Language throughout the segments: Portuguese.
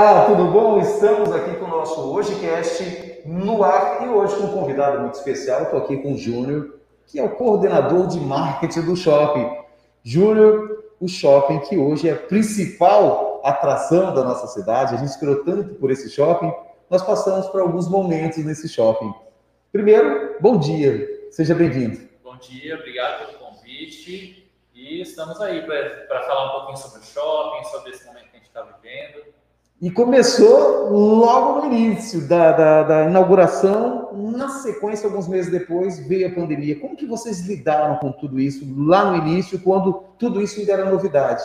Olá, tudo bom? Estamos aqui com o nosso HojeCast no ar e hoje com um convidado muito especial. Estou aqui com o Júnior, que é o coordenador de marketing do shopping. Júnior, o shopping que hoje é a principal atração da nossa cidade, a gente esperou tanto por esse shopping, nós passamos por alguns momentos nesse shopping. Primeiro, bom dia, seja bem-vindo. Bom dia, obrigado pelo convite e estamos aí para falar um pouquinho sobre o shopping, sobre esse momento que a gente está vivendo. E começou logo no início da, da, da, inauguração, na sequência, alguns meses depois, veio a pandemia. Como que vocês lidaram com tudo isso lá no início, quando tudo isso ainda era novidade?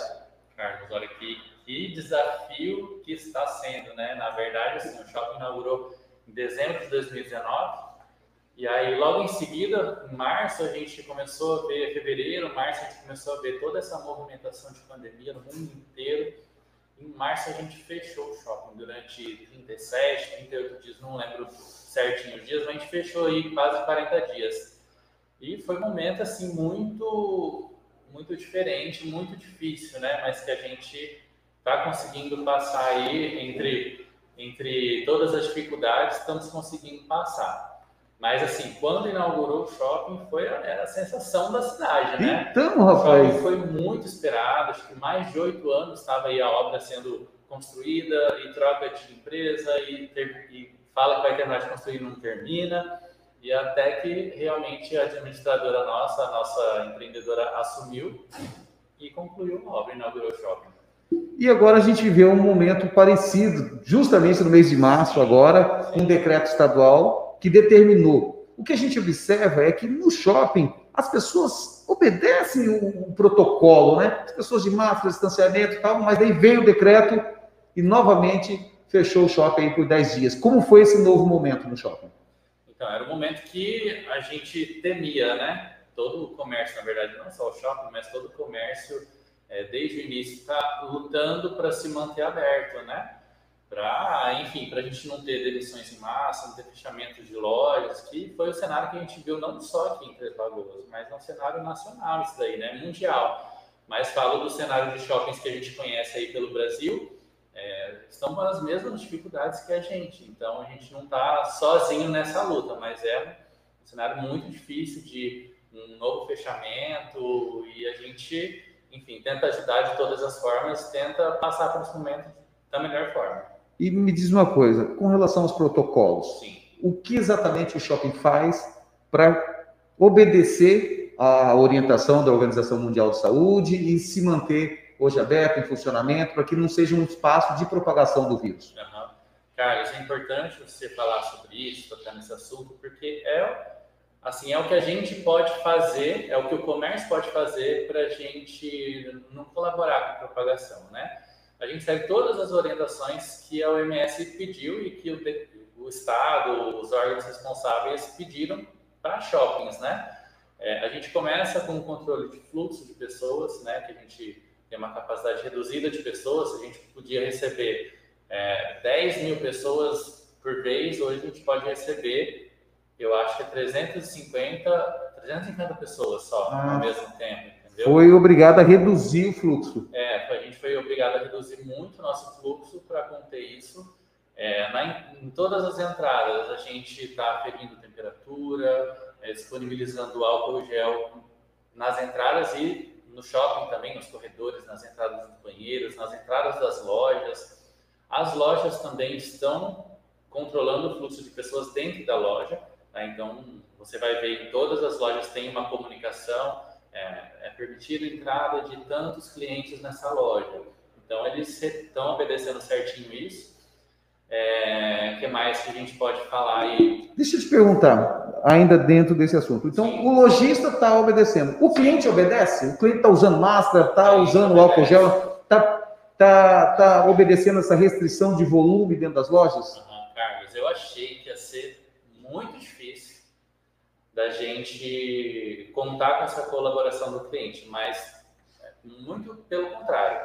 Carlos, olha que, que desafio que está sendo, né? Na verdade, assim, o shopping inaugurou em dezembro de 2019, e aí logo em seguida, em março, a gente começou a ver, fevereiro, março, a gente começou a ver toda essa movimentação de pandemia no mundo inteiro, em março a gente fechou o shopping durante 37, 38 dias, não lembro certinho os dias, mas a gente fechou aí quase 40 dias. E foi um momento assim muito muito diferente, muito difícil, né? Mas que a gente está conseguindo passar aí entre entre todas as dificuldades, estamos conseguindo passar. Mas assim, quando inaugurou o shopping, foi a, era a sensação da cidade, né? Então, rapaz. foi muito esperado, acho que mais de oito anos estava aí a obra sendo construída e troca de empresa e, ter, e fala que vai terminar de construir e não termina. E até que realmente a administradora nossa, a nossa empreendedora, assumiu e concluiu a obra, inaugurou o shopping. E agora a gente vê um momento parecido, justamente no mês de março, agora, um decreto estadual que determinou. O que a gente observa é que no shopping as pessoas obedecem o, o protocolo, né? As pessoas de máscara, distanciamento e tal, mas aí veio o decreto e novamente fechou o shopping por 10 dias. Como foi esse novo momento no shopping? Então, era um momento que a gente temia, né? Todo o comércio, na verdade, não só o shopping, mas todo o comércio, é, desde o início, está lutando para se manter aberto, né? Para, enfim, para a gente não ter demissões em massa, não ter fechamento de lojas, que foi o cenário que a gente viu não só aqui em Três Lagoas, mas no cenário nacional, isso daí, né, mundial. Mas falo do cenário de shoppings que a gente conhece aí pelo Brasil, é, estão com as mesmas dificuldades que a gente. Então, a gente não está sozinho nessa luta, mas é um cenário muito difícil de um novo fechamento e a gente, enfim, tenta ajudar de todas as formas, tenta passar por esse momento da melhor forma. E me diz uma coisa, com relação aos protocolos, Sim. o que exatamente o shopping faz para obedecer à orientação da Organização Mundial de Saúde e se manter hoje aberto, em funcionamento, para que não seja um espaço de propagação do vírus? Uhum. Carlos, é importante você falar sobre isso, tocar nesse assunto, porque é assim é o que a gente pode fazer, é o que o comércio pode fazer para a gente não colaborar com a propagação, né? A gente segue todas as orientações que a OMS pediu e que o, o Estado, os órgãos responsáveis pediram para shoppings, né? É, a gente começa com o controle de fluxo de pessoas, né? Que a gente tem uma capacidade reduzida de pessoas, a gente podia receber é, 10 mil pessoas por vez, hoje a gente pode receber, eu acho que é 350, 350 pessoas só ah. ao mesmo tempo. Entendeu? Foi obrigado a reduzir o fluxo. É, a gente foi obrigado a reduzir muito o nosso fluxo para conter isso. É, na, em todas as entradas, a gente está aferindo temperatura, é, disponibilizando álcool gel nas entradas e no shopping também, nos corredores, nas entradas dos banheiros, nas entradas das lojas. As lojas também estão controlando o fluxo de pessoas dentro da loja. Tá? Então, você vai ver que todas as lojas têm uma comunicação é, é permitida a entrada de tantos clientes nessa loja. Então, eles estão obedecendo certinho isso. É, que mais que a gente pode falar aí? Deixa eu te perguntar, ainda dentro desse assunto. Então, Sim. o lojista está obedecendo. O cliente obedece? O cliente está usando máscara, está usando álcool gel, está tá, tá obedecendo essa restrição de volume dentro das lojas? Uhum, Carlos, eu achei que ia ser muito difícil da gente contar com essa colaboração do cliente, mas muito pelo contrário,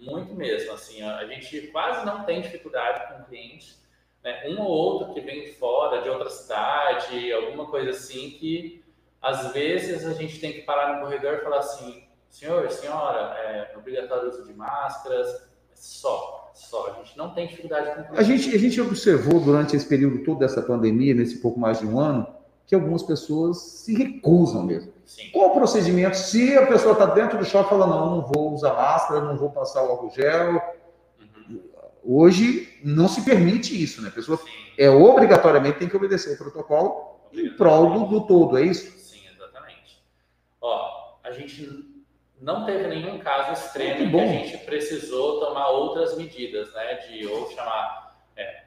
muito mesmo. Assim, a gente quase não tem dificuldade com clientes, né? um ou outro que vem de fora, de outra cidade, alguma coisa assim, que às vezes a gente tem que parar no corredor e falar assim: senhor, senhora, é obrigatório o uso de máscaras, só, só. A gente não tem dificuldade com a gente A gente observou durante esse período todo dessa pandemia, nesse pouco mais de um ano, que algumas pessoas se recusam mesmo. Sim. Qual o procedimento? Se a pessoa está dentro do shopping e fala, não, não vou usar máscara, não vou passar o álcool gel. Uhum. Hoje não se permite isso, né? A pessoa Sim. é obrigatoriamente tem que obedecer o protocolo em prol do, do todo, é isso? Sim, exatamente. Ó, a gente não teve nenhum caso extremo em que a gente precisou tomar outras medidas, né? De ou chamar. É.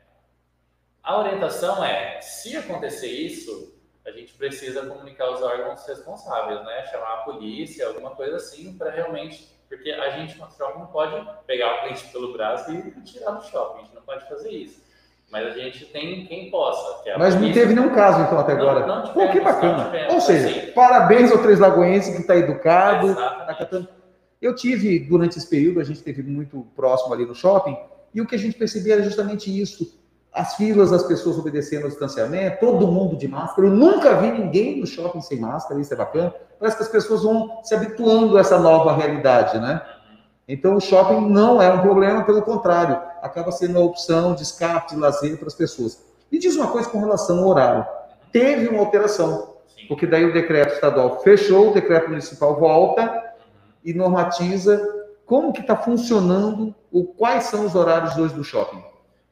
A orientação é, se acontecer isso, a gente precisa comunicar os órgãos responsáveis, né? Chamar a polícia, alguma coisa assim, para realmente. Porque a gente, no shopping, não pode pegar o cliente pelo braço e tirar do shopping, a gente não pode fazer isso. Mas a gente tem quem possa. Que é Mas não teve nenhum caso, então, até agora. Não, não tivemos, Pô, que bacana. Tivemos, Ou seja, assim. parabéns ao Três Lagoense que está educado. Tá Eu tive, durante esse período, a gente esteve muito próximo ali no shopping, e o que a gente percebia era justamente isso as filas, as pessoas obedecendo ao distanciamento, todo mundo de máscara. Eu nunca vi ninguém no shopping sem máscara, isso é bacana. Parece que as pessoas vão se habituando a essa nova realidade, né? Então, o shopping não é um problema, pelo contrário, acaba sendo uma opção de escape, de lazer para as pessoas. Me diz uma coisa com relação ao horário. Teve uma alteração, porque daí o decreto estadual fechou, o decreto municipal volta e normatiza como que está funcionando, ou quais são os horários hoje do shopping.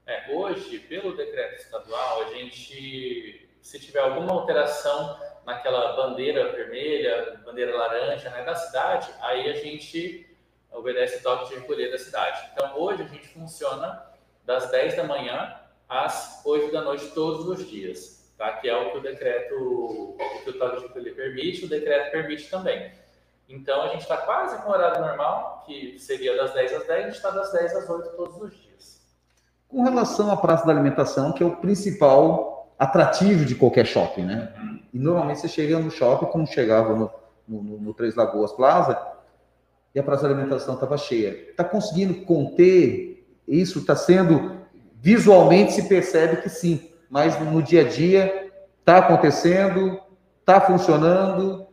É, hoje, pelo decreto estadual, a gente, se tiver alguma alteração naquela bandeira vermelha, bandeira laranja né, da cidade, aí a gente obedece o toque de recolher da cidade. Então, hoje a gente funciona das 10 da manhã às 8 da noite todos os dias, tá? Que é o que o decreto, o que o toque de recolher permite, o decreto permite também. Então, a gente está quase com o horário normal, que seria das 10 às 10, a gente está das 10 às 8 todos os dias. Com relação à praça da alimentação, que é o principal atrativo de qualquer shopping, né? E normalmente você chega no shopping, como chegava no, no, no Três Lagoas Plaza, e a praça da alimentação estava cheia. Está conseguindo conter isso? Está sendo visualmente se percebe que sim, mas no dia a dia está acontecendo, está funcionando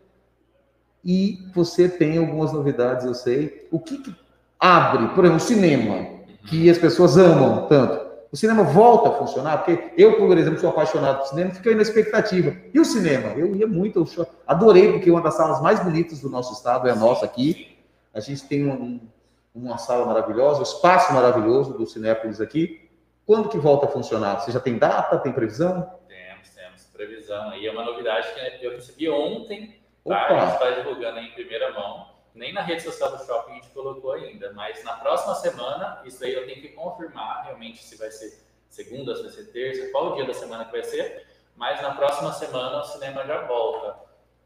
e você tem algumas novidades, eu sei. O que, que abre, por exemplo, o cinema? Que as pessoas amam tanto. O cinema volta a funcionar, porque eu, por exemplo, sou apaixonado por cinema, fiquei na expectativa. E o cinema? Eu ia muito, eu adorei, porque uma das salas mais bonitas do nosso estado é a nossa aqui. A gente tem um, uma sala maravilhosa, um espaço maravilhoso do Cinépolis aqui. Quando que volta a funcionar? Você já tem data, tem previsão? Temos, temos previsão. E é uma novidade que eu recebi ontem, tá? a gente está divulgando em primeira mão nem na rede social do shopping a gente colocou ainda, mas na próxima semana, isso aí eu tenho que confirmar realmente se vai ser segunda, se vai ser terça, qual o dia da semana que vai ser, mas na próxima semana o cinema já volta.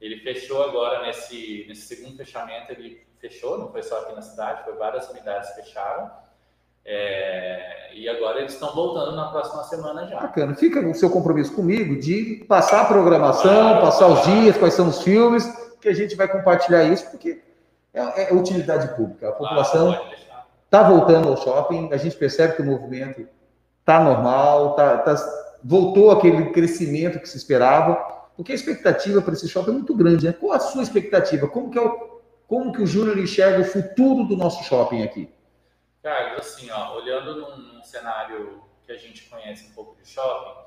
Ele fechou agora nesse, nesse segundo fechamento, ele fechou, não foi só aqui na cidade, foi várias unidades fecharam. É, e agora eles estão voltando na próxima semana já. Bacana. Fica o seu compromisso comigo de passar a programação, passar os dias, quais são os filmes, que a gente vai compartilhar isso, porque é, é utilidade pública. A população está voltando ao shopping, a gente percebe que o movimento está normal, tá, tá, voltou aquele crescimento que se esperava, porque a expectativa para esse shopping é muito grande. Né? Qual a sua expectativa? Como que, é o, como que o Júnior enxerga o futuro do nosso shopping aqui? Carlos, assim, ó, olhando num, num, cenário que a gente conhece um pouco de shopping,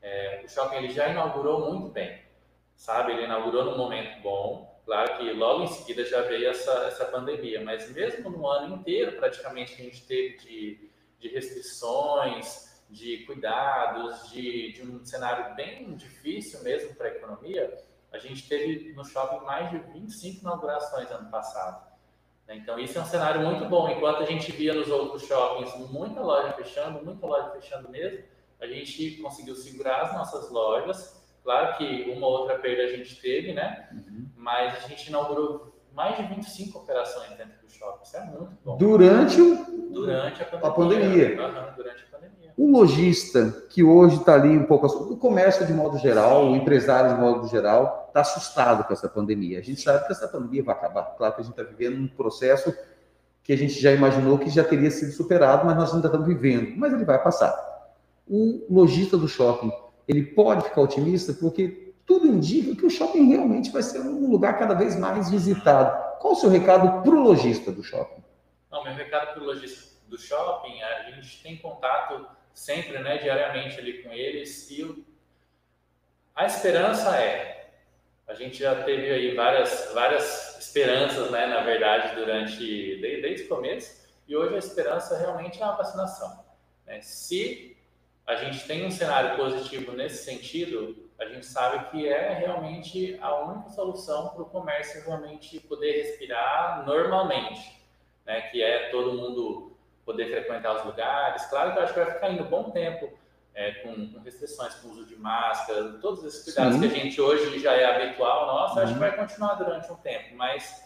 é, o shopping ele já inaugurou muito bem, sabe? Ele inaugurou num momento bom, Claro que logo em seguida já veio essa, essa pandemia, mas mesmo no ano inteiro, praticamente, que a gente teve de, de restrições, de cuidados, de, de um cenário bem difícil mesmo para a economia, a gente teve no shopping mais de 25 inaugurações ano passado. Né? Então, isso é um cenário muito bom. Enquanto a gente via nos outros shoppings muita loja fechando, muita loja fechando mesmo, a gente conseguiu segurar as nossas lojas Claro que uma outra perda a gente teve, né? Uhum. Mas a gente inaugurou mais de 25 operações dentro do shopping. Isso é muito bom. Durante, o... durante a pandemia. A pandemia. Durante a pandemia. O lojista, que hoje está ali um pouco... O comércio de modo geral, Sim. o empresário de modo geral, está assustado com essa pandemia. A gente sabe que essa pandemia vai acabar. Claro que a gente está vivendo um processo que a gente já imaginou que já teria sido superado, mas nós ainda estamos vivendo. Mas ele vai passar. O lojista do shopping ele pode ficar otimista porque tudo indica que o shopping realmente vai ser um lugar cada vez mais visitado. Qual o seu recado para o lojista do shopping? Não, meu recado para o lojista do shopping, a gente tem contato sempre, né, diariamente ali com eles e o, a esperança é, a gente já teve aí várias, várias esperanças, né, na verdade, durante, desde, desde o começo, e hoje a esperança realmente é a vacinação. Né? Se a gente tem um cenário positivo nesse sentido, a gente sabe que é realmente a única solução para o comércio realmente poder respirar normalmente, né? Que é todo mundo poder frequentar os lugares. Claro que eu acho que vai ficar indo bom tempo é, com, com, restrições, com uso de máscara, todos esses cuidados Sim. que a gente hoje já é habitual, nossa, uhum. acho que uhum. vai continuar durante um tempo, mas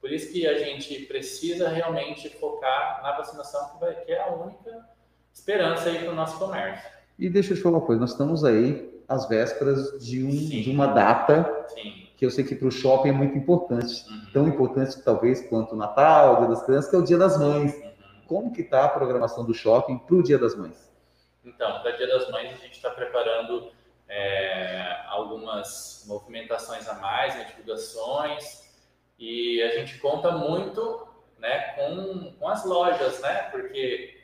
por isso que a gente precisa realmente focar na vacinação, que, vai, que é a única esperança aí para o nosso comércio. E deixa eu te falar uma coisa, nós estamos aí às vésperas de, um, de uma data Sim. que eu sei que para o shopping é muito importante, uhum. tão importante talvez quanto o Natal, o Dia das Crianças, que é o Dia das Mães. Uhum. Como que está a programação do shopping para o Dia das Mães? Então, para o Dia das Mães a gente está preparando é, algumas movimentações a mais, né, divulgações, e a gente conta muito né, com, com as lojas, né? Porque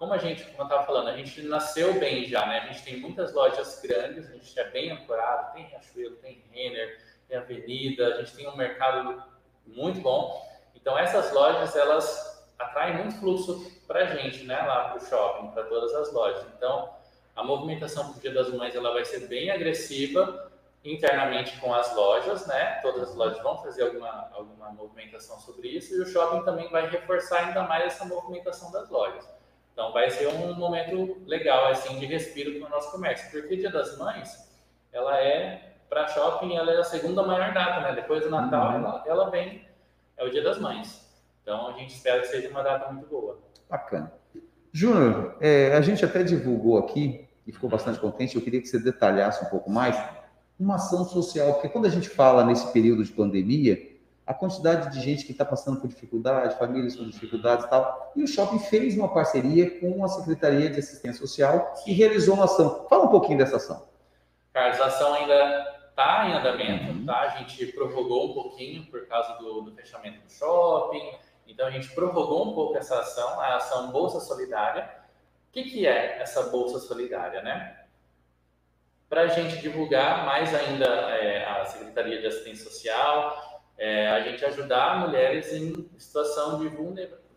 como a gente, como eu estava falando, a gente nasceu bem já, né? A gente tem muitas lojas grandes, a gente é bem ancorado, tem Riachuelo, tem Renner, tem Avenida, a gente tem um mercado muito bom. Então essas lojas, elas atraem muito fluxo para a gente, né? Lá para o shopping, para todas as lojas. Então a movimentação para o Dia das Mães, ela vai ser bem agressiva internamente com as lojas, né? Todas as lojas vão fazer alguma, alguma movimentação sobre isso e o shopping também vai reforçar ainda mais essa movimentação das lojas. Então vai ser um momento legal assim de respiro para o nosso comércio, porque Dia das Mães, ela é para shopping, ela é a segunda maior data, né? Depois do Natal, uhum. ela, ela vem é o Dia das Mães. Então a gente espera que seja uma data muito boa. Bacana. Júnior, é, a gente até divulgou aqui e ficou bastante contente. Eu queria que você detalhasse um pouco mais uma ação social, porque quando a gente fala nesse período de pandemia, a quantidade de gente que está passando por dificuldade, famílias com dificuldades e tal. E o shopping fez uma parceria com a Secretaria de Assistência Social e realizou uma ação. Fala um pouquinho dessa ação. Carlos, a ação ainda está em andamento, uhum. tá? A gente prorrogou um pouquinho por causa do, do, fechamento do shopping. Então a gente prorrogou um pouco essa ação, a ação Bolsa Solidária. O que, que é essa Bolsa Solidária, né? Para a gente divulgar mais ainda é, a Secretaria de Assistência Social, é, a gente ajudar mulheres em situação de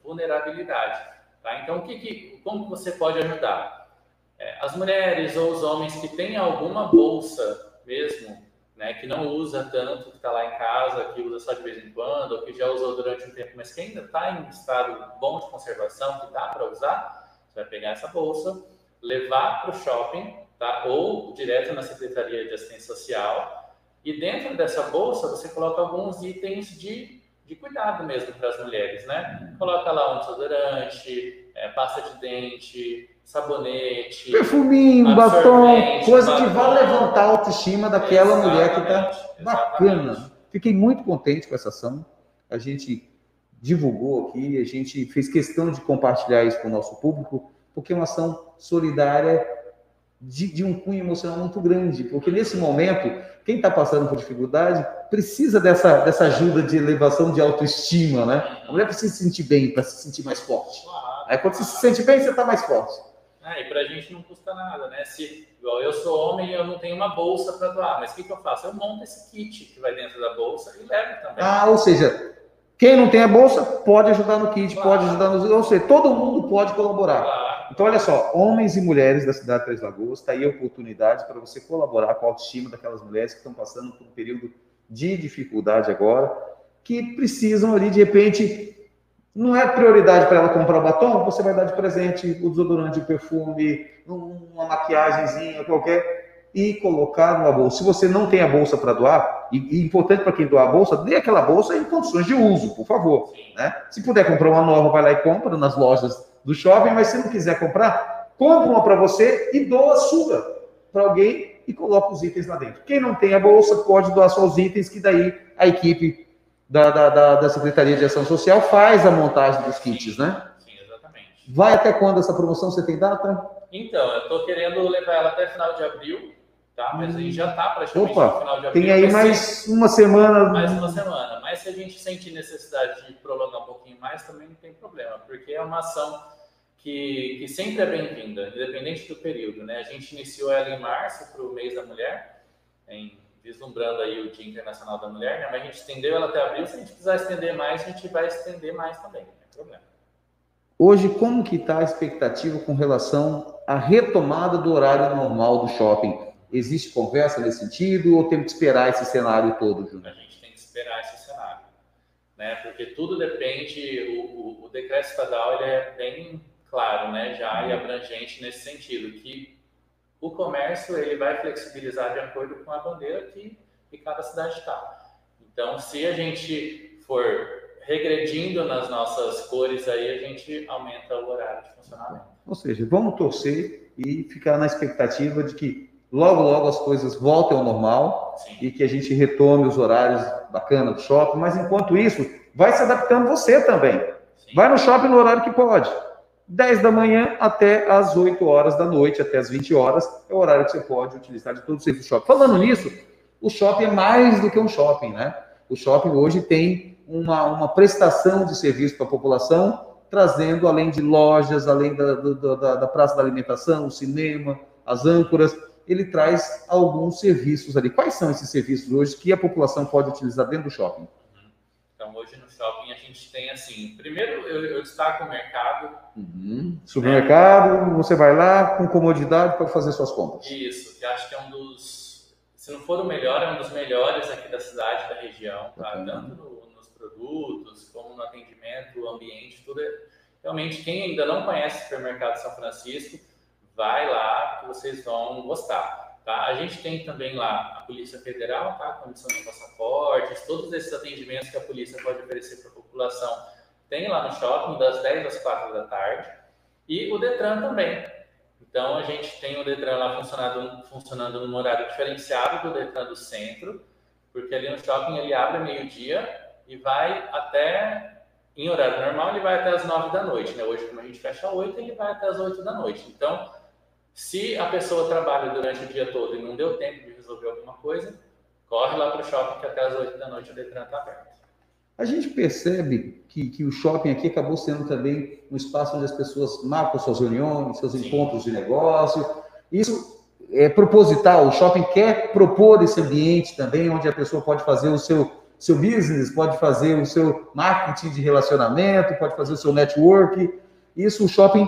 vulnerabilidade. Tá? Então, o que, que, como você pode ajudar? É, as mulheres ou os homens que têm alguma bolsa mesmo, né, que não usa tanto, que está lá em casa, que usa só de vez em quando, ou que já usou durante um tempo, mas que ainda está em estado bom de conservação, que dá para usar, você vai pegar essa bolsa, levar para o shopping, tá? ou direto na Secretaria de Assistência Social, e dentro dessa bolsa você coloca alguns itens de, de cuidado mesmo para as mulheres, né? Coloca lá um desodorante, é, pasta de dente, sabonete, perfuminho, batom, coisa batom. que vai levantar a autoestima daquela mulher que está bacana. Fiquei muito contente com essa ação. A gente divulgou aqui, a gente fez questão de compartilhar isso com o nosso público, porque é uma ação solidária de, de um cunho emocional muito grande, porque nesse momento quem está passando por dificuldade precisa dessa, dessa ajuda de elevação de autoestima, né? A mulher precisa se sentir bem para se sentir mais forte. Aí quando você se sente bem, você está mais forte. É, e para a gente não custa nada, né? Se igual eu sou homem e eu não tenho uma bolsa para doar, mas o que, que eu faço? Eu monto esse kit que vai dentro da bolsa e levo também. Ah, ou seja, quem não tem a bolsa pode ajudar no kit, claro. pode ajudar no. Ou seja, todo mundo pode colaborar. Claro. Então, olha só, homens e mulheres da cidade de Três Lagoas, está aí a oportunidade para você colaborar com a autoestima daquelas mulheres que estão passando por um período de dificuldade agora, que precisam ali, de repente, não é prioridade para ela comprar o batom, você vai dar de presente o desodorante, o perfume, uma maquiagemzinha qualquer, e colocar numa bolsa. Se você não tem a bolsa para doar, e, e importante para quem doar a bolsa, dê aquela bolsa em condições de uso, por favor. Né? Se puder comprar uma nova, vai lá e compra nas lojas do shopping, mas se não quiser comprar, compra uma para você e doa a sua para alguém e coloca os itens lá dentro. Quem não tem a bolsa pode doar só os itens, que daí a equipe da, da, da, da Secretaria de Ação Social faz a montagem dos kits, né? Sim, exatamente. Vai até quando essa promoção? Você tem data? Então, eu estou querendo levar ela até final de abril, tá? Mas aí já está praticamente Opa, no final de abril. Tem aí mais ser... uma semana. Mais uma semana. Mas se a gente sentir necessidade de prolongar um pouquinho mais, também não tem problema, porque é uma ação que, que sempre é bem-vinda, independente do período. Né? A gente iniciou ela em março para o mês da mulher, em, vislumbrando aí o Dia Internacional da Mulher, né? mas a gente estendeu ela até abril. Se a gente precisar estender mais, a gente vai estender mais também, não tem problema. Hoje, como que está a expectativa com relação à retomada do horário normal do shopping? Existe conversa nesse sentido ou temos que esperar esse cenário todo, Júnior? A gente tem que esperar esse cenário, né? Porque tudo depende, o, o, o decreto estadual ele é bem claro, né, já e abrangente nesse sentido, que o comércio ele vai flexibilizar de acordo com a bandeira que, que cada cidade está. Então, se a gente for regredindo nas nossas cores, aí a gente aumenta o horário de funcionamento. Ou seja, vamos torcer e ficar na expectativa de que logo, logo as coisas voltem ao normal Sim. e que a gente retome os horários bacana do shopping, mas enquanto isso, vai se adaptando você também. Sim. Vai no shopping no horário que pode. 10 da manhã até as 8 horas da noite, até as 20 horas, é o horário que você pode utilizar de todo o serviço do shopping. Falando nisso, o shopping é mais do que um shopping, né? O shopping hoje tem uma, uma prestação de serviço para a população, trazendo, além de lojas, além da, da, da praça da alimentação, o cinema, as âncoras, ele traz alguns serviços ali. Quais são esses serviços hoje que a população pode utilizar dentro do shopping? Então, hoje no shopping gente tem assim, primeiro eu, eu destaco o mercado. Uhum. Supermercado, né? você vai lá com comodidade para fazer suas compras. Isso, que acho que é um dos, se não for o melhor, é um dos melhores aqui da cidade, da região, tá? Uhum. Tanto no, nos produtos, como no atendimento, o ambiente, tudo é, realmente quem ainda não conhece o supermercado São Francisco, vai lá que vocês vão gostar. Tá? A gente tem também lá a Polícia Federal, tá? Comissão de Passaportes, todos esses atendimentos que a polícia pode oferecer para a população tem lá no shopping, das 10 às 4 da tarde. E o Detran também. Então, a gente tem o Detran lá funcionando, funcionando num horário diferenciado do Detran do centro, porque ali no shopping ele abre meio-dia e vai até, em horário normal, ele vai até as 9 da noite. Né? Hoje, como a gente fecha às 8, ele vai até as 8 da noite. Então, se a pessoa trabalha durante o dia todo e não deu tempo de resolver alguma coisa, corre lá para o shopping que até as 8 da noite o Detran está aberto. A gente percebe que, que o shopping aqui acabou sendo também um espaço onde as pessoas marcam suas reuniões, seus Sim. encontros de negócio. Isso é proposital. O shopping quer propor esse ambiente também, onde a pessoa pode fazer o seu, seu business, pode fazer o seu marketing de relacionamento, pode fazer o seu network. Isso o shopping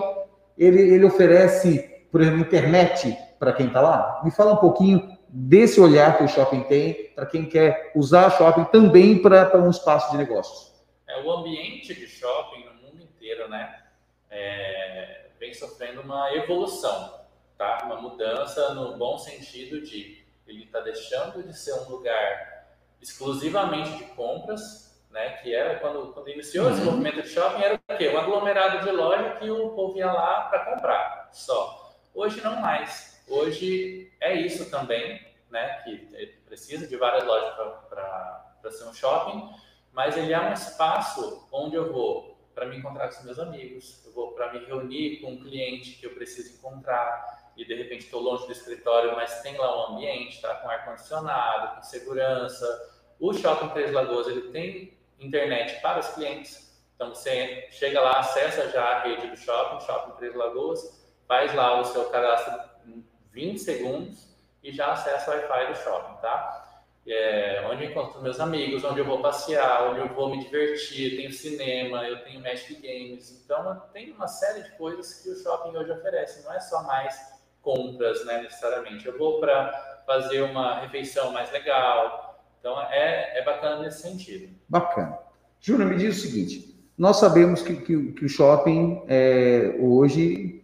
ele, ele oferece por exemplo, internet para quem está lá? Me fala um pouquinho desse olhar que o shopping tem para quem quer usar shopping também para um espaço de negócios. É, o ambiente de shopping no mundo inteiro, né, é, vem sofrendo uma evolução, tá? Uma mudança no bom sentido de ele está deixando de ser um lugar exclusivamente de compras, né? Que era quando, quando iniciou uhum. esse movimento de shopping era o quê? Um aglomerado de loja que o povo ia lá para comprar, só. Hoje não mais. Hoje é isso também, né? Que precisa de várias lojas para ser um shopping, mas ele é um espaço onde eu vou para me encontrar com os meus amigos, eu vou para me reunir com um cliente que eu preciso encontrar e de repente estou longe do escritório, mas tem lá um ambiente, tá com ar condicionado, com segurança. O Shopping Três Lagoas ele tem internet para os clientes, então você chega lá, acessa já a rede do shopping, Shopping Três Lagoas faz lá o seu cadastro em 20 segundos e já acessa o Wi-Fi do shopping, tá? É, onde eu encontro meus amigos, onde eu vou passear, onde eu vou me divertir, tenho cinema, eu tenho Magic Games, então tem uma série de coisas que o shopping hoje oferece, não é só mais compras, né, necessariamente. Eu vou para fazer uma refeição mais legal, então é, é bacana nesse sentido. Bacana. Júnior, me diz o seguinte, nós sabemos que, que, que o shopping é, hoje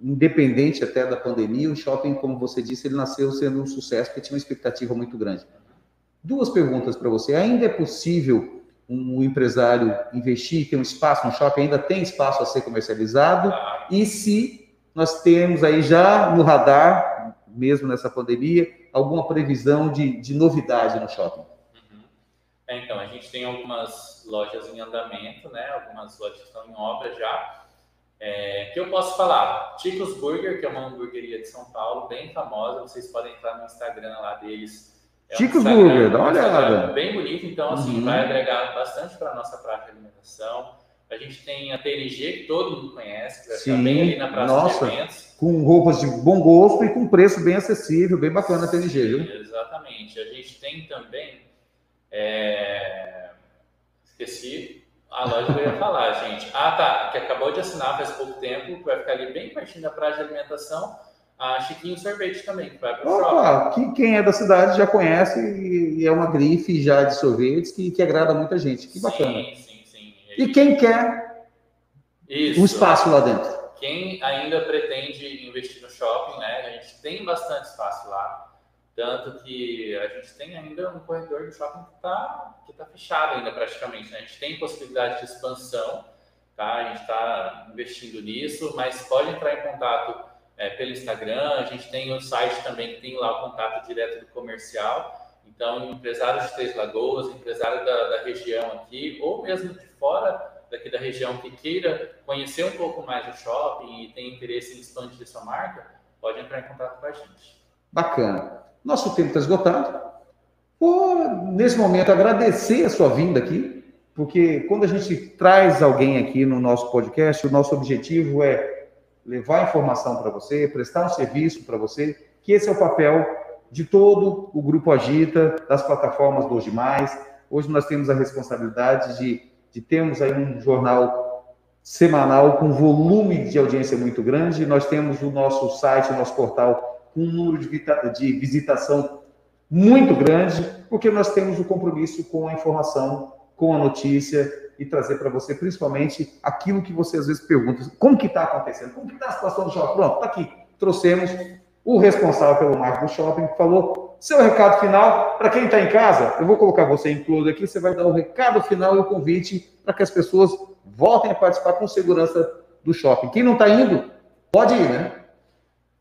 independente até da pandemia, o shopping, como você disse, ele nasceu sendo um sucesso, porque tinha uma expectativa muito grande. Duas perguntas para você. Ainda é possível um empresário investir, ter um espaço no shopping? Ainda tem espaço a ser comercializado? E se nós temos aí já no radar, mesmo nessa pandemia, alguma previsão de, de novidade no shopping? Uhum. É, então, a gente tem algumas lojas em andamento, né? Algumas lojas estão em obra já. É, que eu posso falar? Ticos Burger, que é uma hamburgueria de São Paulo, bem famosa. Vocês podem entrar no Instagram lá deles. É Ticos um Burger, dá uma olhada. Bem bonito, então assim, uhum. vai agregar bastante para a nossa prática de alimentação. A gente tem a TNG, que todo mundo conhece, que vai Sim, bem ali na praça nossa, de eventos. Com roupas de bom gosto e com preço bem acessível, bem bacana a TNG, viu? Exatamente. A gente tem também. É... Esqueci a loja que eu ia falar, gente. Ah, tá. Que acabou de assinar faz pouco tempo, vai ficar ali bem pertinho da praia de alimentação. A Chiquinho Sorvete também, que vai para o Opa, que quem é da cidade já conhece e é uma grife já de sorvetes que, que agrada muita gente. Que bacana. Sim, sim, sim. E quem quer Isso. um espaço lá dentro? Quem ainda pretende investir no shopping, né? A gente tem bastante espaço lá. Tanto que a gente tem ainda um corredor do shopping que está que tá fechado ainda praticamente. Né? A gente tem possibilidade de expansão, tá? A gente está investindo nisso, mas pode entrar em contato é, pelo Instagram. A gente tem o site também que tem lá o contato direto do comercial. Então, empresários de Três Lagoas, empresário da, da região aqui, ou mesmo de fora daqui da região que queira conhecer um pouco mais o shopping e tem interesse em expandir sua marca, pode entrar em contato com a gente. Bacana. Nosso tempo está esgotado. Vou, nesse momento, agradecer a sua vinda aqui, porque quando a gente traz alguém aqui no nosso podcast, o nosso objetivo é levar informação para você, prestar um serviço para você, que esse é o papel de todo o Grupo Agita, das plataformas do Hoje Mais. Hoje nós temos a responsabilidade de, de termos aí um jornal semanal com volume de audiência muito grande. Nós temos o nosso site, o nosso portal com um número de, de visitação muito grande, porque nós temos o compromisso com a informação, com a notícia e trazer para você, principalmente, aquilo que você às vezes pergunta: como que está acontecendo? Como que está a situação do shopping? Pronto, está aqui. Trouxemos o responsável pelo marketing do shopping, que falou seu recado final para quem está em casa. Eu vou colocar você incluído aqui, você vai dar o recado final e o convite para que as pessoas voltem a participar com segurança do shopping. Quem não está indo, pode ir, né?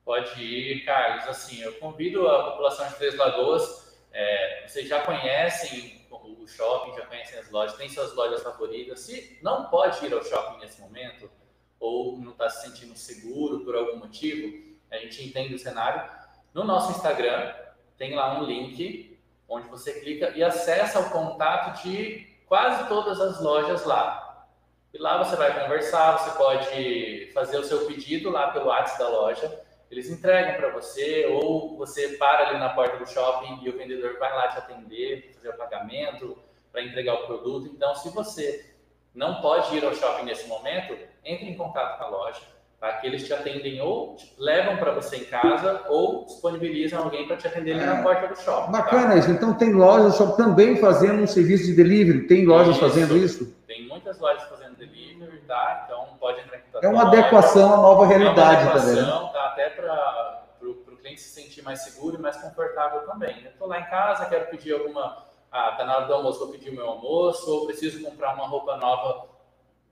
Pode ir, Carlos. Assim, eu convido a população de Três Lagoas. É, vocês já conhecem o shopping, já conhecem as lojas, tem suas lojas favoritas. Se não pode ir ao shopping nesse momento, ou não está se sentindo seguro por algum motivo, a gente entende o cenário. No nosso Instagram, tem lá um link onde você clica e acessa o contato de quase todas as lojas lá. E lá você vai conversar, você pode fazer o seu pedido lá pelo WhatsApp da loja eles entregam para você, ou você para ali na porta do shopping e o vendedor vai lá te atender, fazer o pagamento, para entregar o produto. Então, se você não pode ir ao shopping nesse momento, entre em contato com a loja, tá? que eles te atendem ou te levam para você em casa ou disponibilizam alguém para te atender ali é, na porta do shopping. Tá? Bacana tá? isso. Então, tem lojas também fazendo um serviço de delivery? Tem lojas isso, fazendo isso? Muitas lojas fazendo delivery, tá? Então, pode entrar em contato É uma adequação à nova realidade é uma adequação, também. Tá? Até para o cliente se sentir mais seguro e mais confortável também. Eu estou lá em casa, quero pedir alguma ah, tá na hora do almoço, vou pedir o meu almoço, ou preciso comprar uma roupa nova,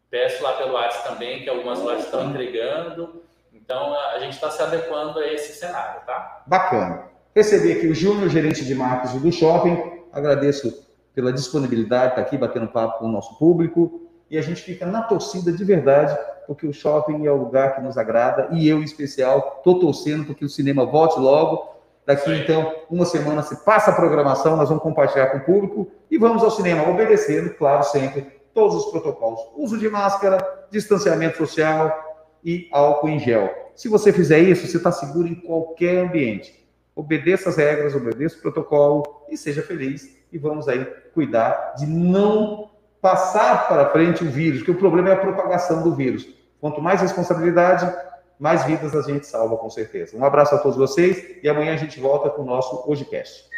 peço lá pelo WhatsApp também, que algumas lojas estão entregando. Então, a gente está se adequando a esse cenário, tá? Bacana. Recebi aqui o Júnior, gerente de marketing do shopping. Agradeço pela disponibilidade, estar tá aqui batendo papo com o nosso público. E a gente fica na torcida de verdade, porque o shopping é o lugar que nos agrada. E eu, em especial, estou torcendo porque o cinema volte logo Daqui, Sim. então, uma semana se passa a programação, nós vamos compartilhar com o público e vamos ao cinema, obedecendo, claro, sempre, todos os protocolos. Uso de máscara, distanciamento social e álcool em gel. Se você fizer isso, você está seguro em qualquer ambiente. Obedeça as regras, obedeça o protocolo e seja feliz. E vamos aí cuidar de não passar para frente o vírus, porque o problema é a propagação do vírus. Quanto mais responsabilidade, mais vidas a gente salva, com certeza. Um abraço a todos vocês e amanhã a gente volta com o nosso HojeCast.